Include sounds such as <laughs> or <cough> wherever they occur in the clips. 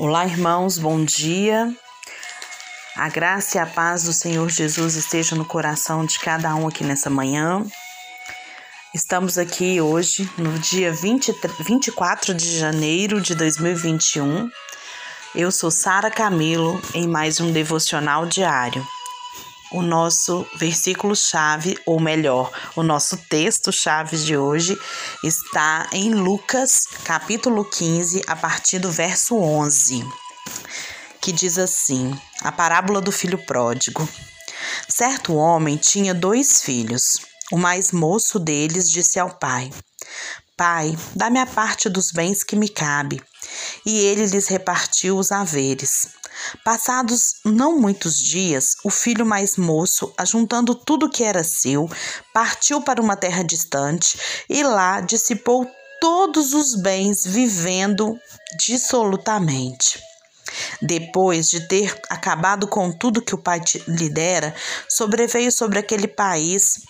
Olá, irmãos, bom dia. A graça e a paz do Senhor Jesus esteja no coração de cada um aqui nessa manhã. Estamos aqui hoje, no dia 20, 24 de janeiro de 2021. Eu sou Sara Camilo, em mais um devocional diário. O nosso versículo-chave, ou melhor, o nosso texto-chave de hoje está em Lucas, capítulo 15, a partir do verso 11, que diz assim: A parábola do filho pródigo. Certo homem tinha dois filhos. O mais moço deles disse ao pai: Pai, dá-me a parte dos bens que me cabe. E ele lhes repartiu os haveres. Passados não muitos dias, o filho mais moço, ajuntando tudo que era seu, partiu para uma terra distante e lá dissipou todos os bens, vivendo dissolutamente. Depois de ter acabado com tudo que o pai lhe dera, sobreveio sobre aquele país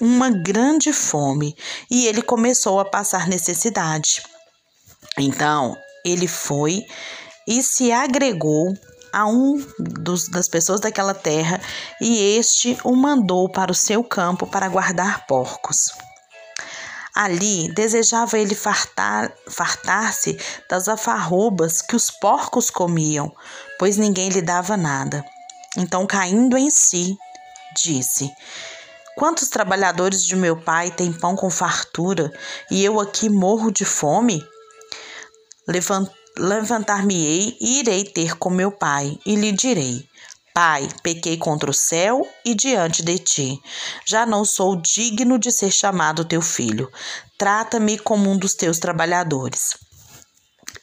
uma grande fome e ele começou a passar necessidade. Então ele foi e se agregou a um dos, das pessoas daquela terra, e este o mandou para o seu campo para guardar porcos. Ali desejava ele fartar, fartar-se das afarrobas que os porcos comiam, pois ninguém lhe dava nada. Então, caindo em si, disse: Quantos trabalhadores de meu pai têm pão com fartura e eu aqui morro de fome? Levantou levantar-me-ei e irei ter com meu pai, e lhe direi: Pai, pequei contra o céu e diante de ti. Já não sou digno de ser chamado teu filho. Trata-me como um dos teus trabalhadores.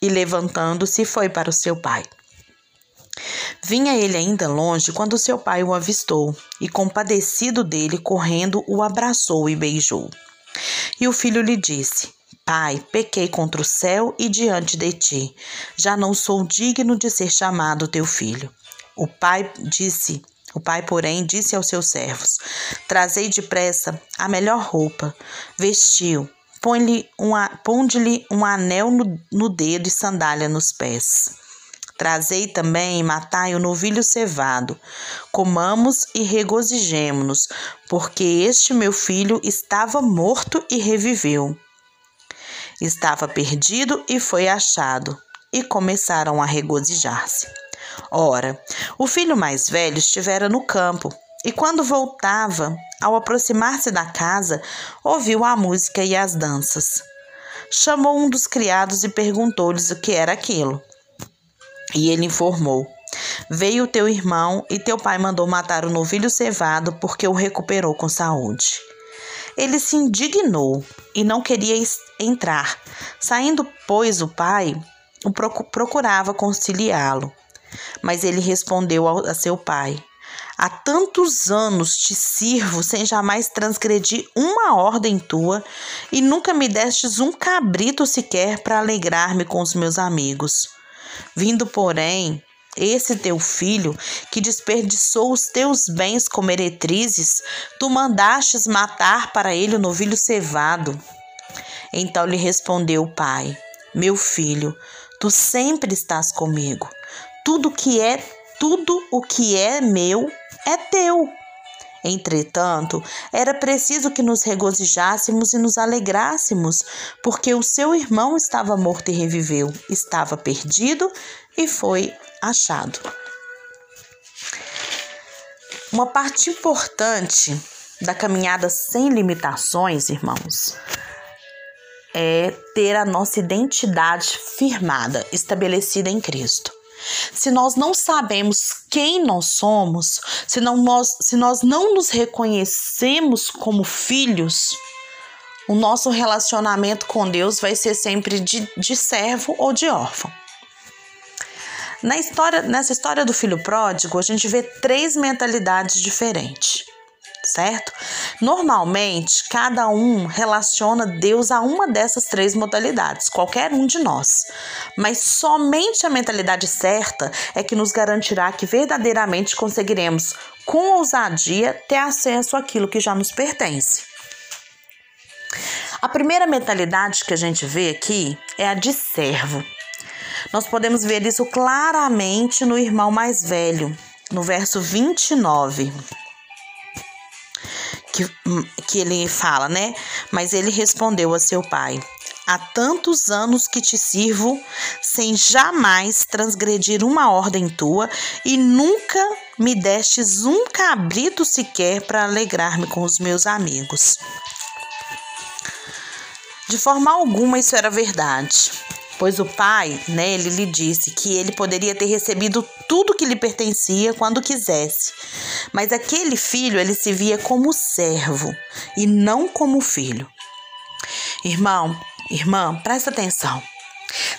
E levantando-se, foi para o seu pai. Vinha ele ainda longe quando seu pai o avistou, e compadecido dele, correndo, o abraçou e beijou. E o filho lhe disse: Pai, pequei contra o céu e diante de ti. Já não sou digno de ser chamado teu filho. O pai disse: o pai, porém, disse aos seus servos: Trazei depressa a melhor roupa, vestiu, põe-lhe um, ponde-lhe um anel no, no dedo e sandália nos pés. Trazei também e matai o novilho cevado. Comamos e regozijemo-nos, porque este meu filho estava morto e reviveu Estava perdido e foi achado, e começaram a regozijar-se. Ora, o filho mais velho estivera no campo, e quando voltava, ao aproximar-se da casa, ouviu a música e as danças. Chamou um dos criados e perguntou-lhes o que era aquilo. E ele informou: Veio teu irmão e teu pai mandou matar o novilho cevado porque o recuperou com saúde. Ele se indignou e não queria entrar. Saindo, pois, o pai o procurava conciliá-lo. Mas ele respondeu a seu pai: Há tantos anos te sirvo sem jamais transgredir uma ordem tua, e nunca me destes um cabrito sequer para alegrar-me com os meus amigos. Vindo, porém, esse teu filho, que desperdiçou os teus bens como meretrizes, tu mandastes matar para ele o novilho cevado. Então lhe respondeu o pai: Meu filho, tu sempre estás comigo. Tudo que é, tudo o que é meu é teu. Entretanto, era preciso que nos regozijássemos e nos alegrássemos, porque o seu irmão estava morto e reviveu, estava perdido e foi achado. Uma parte importante da caminhada sem limitações, irmãos, é ter a nossa identidade firmada, estabelecida em Cristo. Se nós não sabemos quem nós somos, se, não nós, se nós não nos reconhecemos como filhos, o nosso relacionamento com Deus vai ser sempre de, de servo ou de órfão. Na história, nessa história do filho pródigo, a gente vê três mentalidades diferentes, certo? Normalmente, cada um relaciona Deus a uma dessas três modalidades, qualquer um de nós. Mas somente a mentalidade certa é que nos garantirá que verdadeiramente conseguiremos, com ousadia, ter acesso àquilo que já nos pertence. A primeira mentalidade que a gente vê aqui é a de servo. Nós podemos ver isso claramente no irmão mais velho, no verso 29. Que, que ele fala, né? Mas ele respondeu a seu pai: Há tantos anos que te sirvo, sem jamais transgredir uma ordem tua, e nunca me destes um cabrito sequer para alegrar-me com os meus amigos. De forma alguma isso era verdade, pois o pai, né, ele lhe disse que ele poderia ter recebido tudo que lhe pertencia quando quisesse. Mas aquele filho, ele se via como servo e não como filho. Irmão, irmã, presta atenção.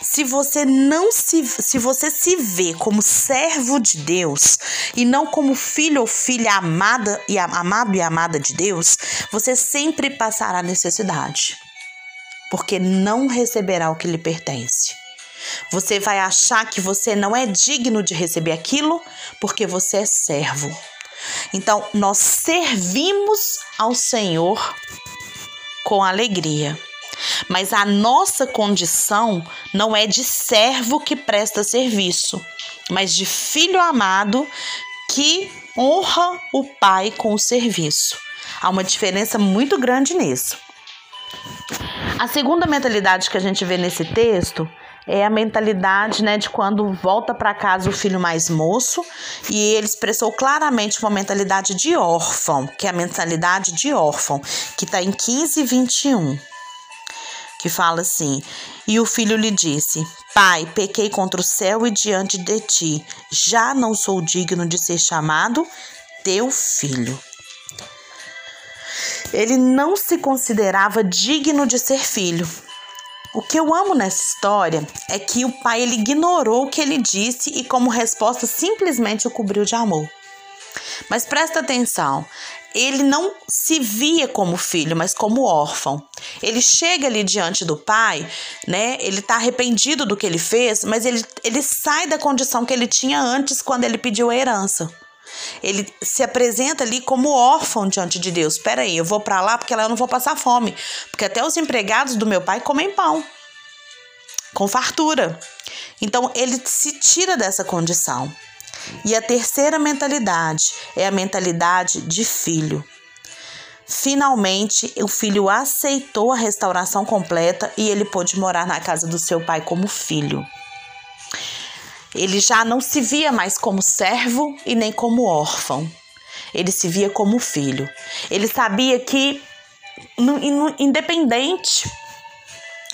Se você não se se você se vê como servo de Deus e não como filho ou filha amada e amado e amada de Deus, você sempre passará necessidade porque não receberá o que lhe pertence. Você vai achar que você não é digno de receber aquilo porque você é servo. Então, nós servimos ao Senhor com alegria. Mas a nossa condição não é de servo que presta serviço, mas de filho amado que honra o Pai com o serviço. Há uma diferença muito grande nisso. A segunda mentalidade que a gente vê nesse texto é a mentalidade né, de quando volta para casa o filho mais moço e ele expressou claramente uma mentalidade de órfão, que é a mentalidade de órfão, que está em 15 e 21, que fala assim: E o filho lhe disse: Pai, pequei contra o céu e diante de ti, já não sou digno de ser chamado teu filho. Ele não se considerava digno de ser filho. O que eu amo nessa história é que o pai ele ignorou o que ele disse e como resposta simplesmente o cobriu de amor. Mas presta atenção, ele não se via como filho, mas como órfão. Ele chega ali diante do pai, né? Ele está arrependido do que ele fez, mas ele, ele sai da condição que ele tinha antes quando ele pediu a herança. Ele se apresenta ali como órfão diante de Deus. Espera aí, eu vou para lá porque lá eu não vou passar fome, porque até os empregados do meu pai comem pão com fartura. Então ele se tira dessa condição. E a terceira mentalidade é a mentalidade de filho. Finalmente, o filho aceitou a restauração completa e ele pôde morar na casa do seu pai como filho. Ele já não se via mais como servo e nem como órfão. Ele se via como filho. Ele sabia que, independente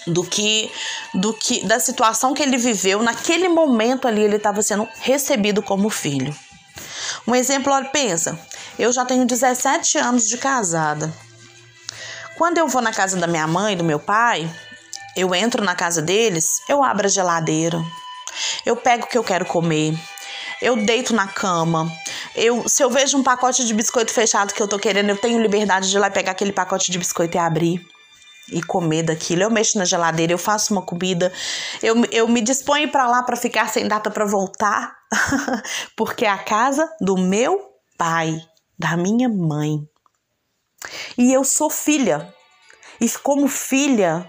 do que, do que, da situação que ele viveu, naquele momento ali ele estava sendo recebido como filho. Um exemplo, olha, pensa, eu já tenho 17 anos de casada. Quando eu vou na casa da minha mãe, do meu pai, eu entro na casa deles, eu abro a geladeira, eu pego o que eu quero comer. Eu deito na cama. Eu, se eu vejo um pacote de biscoito fechado que eu tô querendo, eu tenho liberdade de ir lá pegar aquele pacote de biscoito e abrir e comer daquilo. Eu mexo na geladeira, eu faço uma comida. Eu, eu me disponho para lá para ficar sem data para voltar, <laughs> porque é a casa do meu pai, da minha mãe. E eu sou filha. E como filha,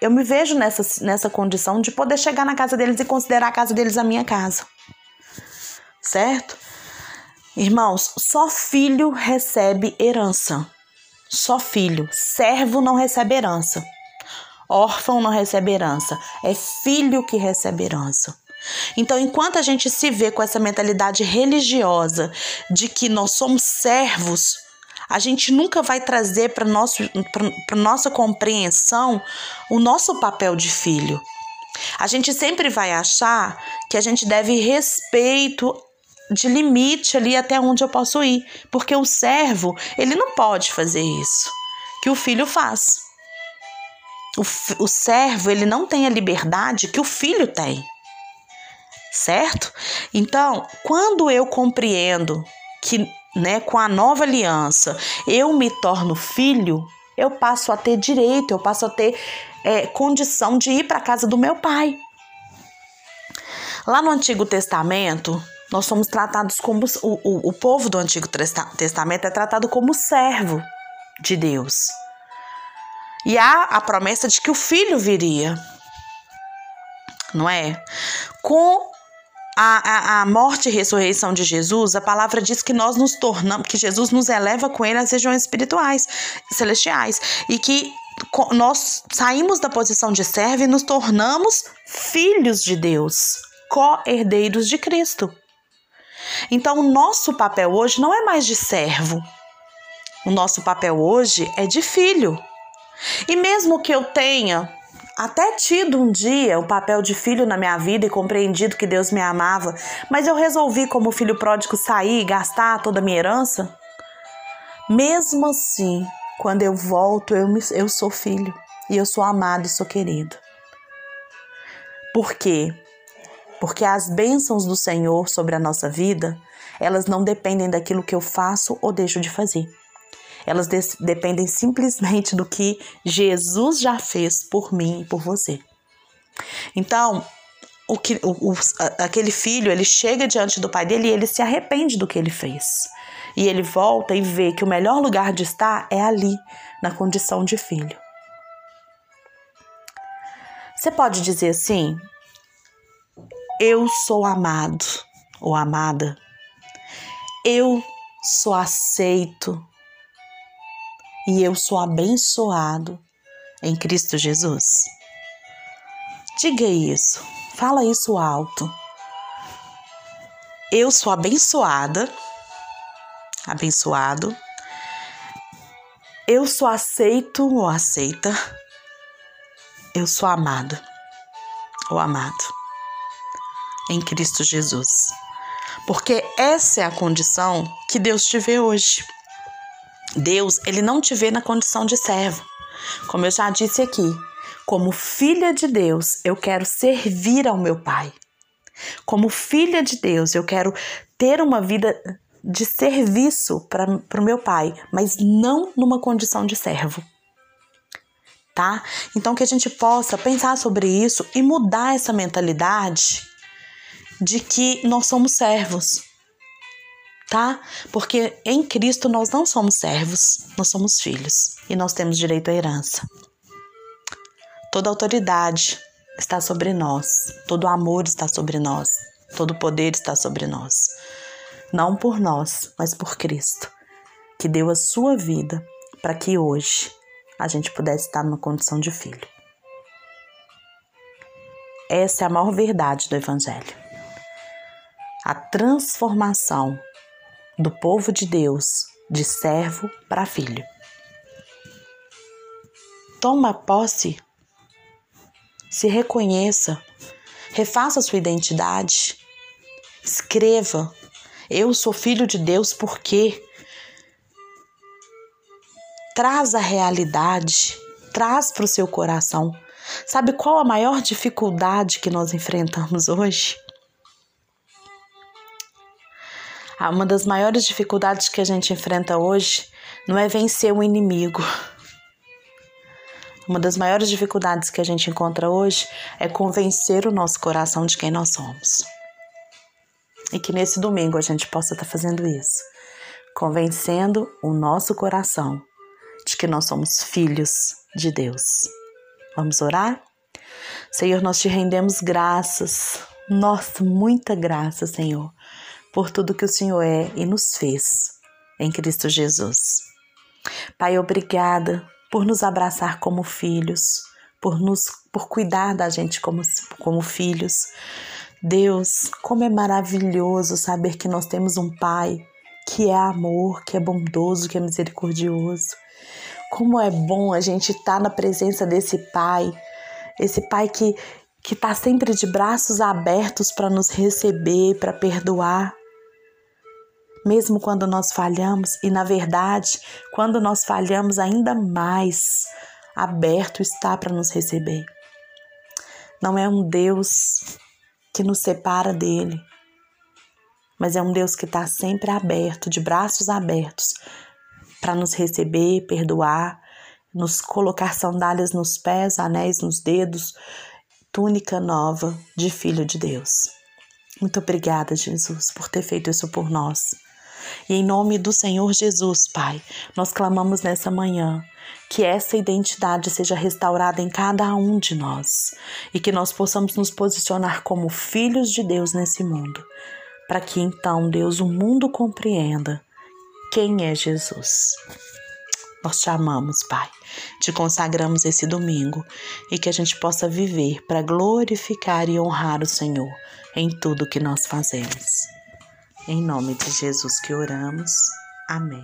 eu me vejo nessa, nessa condição de poder chegar na casa deles e considerar a casa deles a minha casa. Certo? Irmãos, só filho recebe herança. Só filho. Servo não recebe herança. Órfão não recebe herança. É filho que recebe herança. Então, enquanto a gente se vê com essa mentalidade religiosa de que nós somos servos, a gente nunca vai trazer para nossa compreensão o nosso papel de filho. A gente sempre vai achar que a gente deve respeito de limite ali até onde eu posso ir, porque o servo, ele não pode fazer isso, que o filho faz. O, o servo, ele não tem a liberdade que o filho tem. Certo? Então, quando eu compreendo que né, com a nova aliança, eu me torno filho, eu passo a ter direito, eu passo a ter é, condição de ir para a casa do meu pai. Lá no Antigo Testamento, nós somos tratados como. O, o, o povo do Antigo Testamento é tratado como servo de Deus. E há a promessa de que o filho viria. não é? Com a, a, a, morte e ressurreição de Jesus, a palavra diz que nós nos tornamos, que Jesus nos eleva com ele às regiões espirituais, celestiais, e que nós saímos da posição de servo e nos tornamos filhos de Deus, co-herdeiros de Cristo. Então, o nosso papel hoje não é mais de servo. O nosso papel hoje é de filho. E mesmo que eu tenha até tido um dia o papel de filho na minha vida e compreendido que Deus me amava, mas eu resolvi, como filho pródigo, sair e gastar toda a minha herança, mesmo assim, quando eu volto, eu, me, eu sou filho e eu sou amado e sou querido. Por quê? Porque as bênçãos do Senhor sobre a nossa vida, elas não dependem daquilo que eu faço ou deixo de fazer. Elas de dependem simplesmente do que Jesus já fez por mim e por você. Então, o que, o, o, aquele filho, ele chega diante do pai dele e ele se arrepende do que ele fez. E ele volta e vê que o melhor lugar de estar é ali, na condição de filho. Você pode dizer assim: Eu sou amado ou amada. Eu sou aceito e eu sou abençoado em Cristo Jesus. Diga isso, fala isso alto. Eu sou abençoada abençoado. Eu sou aceito ou aceita. Eu sou amado ou amado em Cristo Jesus. Porque essa é a condição que Deus te vê hoje. Deus, ele não te vê na condição de servo. Como eu já disse aqui, como filha de Deus, eu quero servir ao meu Pai. Como filha de Deus, eu quero ter uma vida de serviço para o meu pai, mas não numa condição de servo. Tá? Então que a gente possa pensar sobre isso e mudar essa mentalidade de que nós somos servos. Tá? Porque em Cristo nós não somos servos, nós somos filhos e nós temos direito à herança. Toda autoridade está sobre nós, todo amor está sobre nós, todo poder está sobre nós não por nós, mas por Cristo, que deu a sua vida para que hoje a gente pudesse estar numa condição de filho. Essa é a maior verdade do Evangelho. A transformação do povo de Deus de servo para filho. Toma posse, se reconheça, refaça sua identidade, escreva eu sou filho de Deus porque traz a realidade, traz para o seu coração. Sabe qual a maior dificuldade que nós enfrentamos hoje? Uma das maiores dificuldades que a gente enfrenta hoje não é vencer o inimigo. Uma das maiores dificuldades que a gente encontra hoje é convencer o nosso coração de quem nós somos. E que nesse domingo a gente possa estar fazendo isso, convencendo o nosso coração de que nós somos filhos de Deus. Vamos orar? Senhor, nós te rendemos graças, nossa, muita graça, Senhor, por tudo que o Senhor é e nos fez em Cristo Jesus. Pai, obrigada por nos abraçar como filhos, por nos por cuidar da gente como, como filhos. Deus, como é maravilhoso saber que nós temos um Pai que é amor, que é bondoso, que é misericordioso. Como é bom a gente estar tá na presença desse Pai, esse Pai que que está sempre de braços abertos para nos receber, para perdoar. Mesmo quando nós falhamos, e na verdade, quando nós falhamos, ainda mais aberto está para nos receber. Não é um Deus que nos separa dele. Mas é um Deus que está sempre aberto, de braços abertos, para nos receber, perdoar, nos colocar sandálias nos pés, anéis nos dedos, túnica nova de Filho de Deus. Muito obrigada, Jesus, por ter feito isso por nós. E em nome do Senhor Jesus, Pai, nós clamamos nessa manhã que essa identidade seja restaurada em cada um de nós e que nós possamos nos posicionar como filhos de Deus nesse mundo, para que então, Deus, o mundo compreenda quem é Jesus. Nós te amamos, Pai. Te consagramos esse domingo e que a gente possa viver para glorificar e honrar o Senhor em tudo que nós fazemos. Em nome de Jesus que oramos. Amém.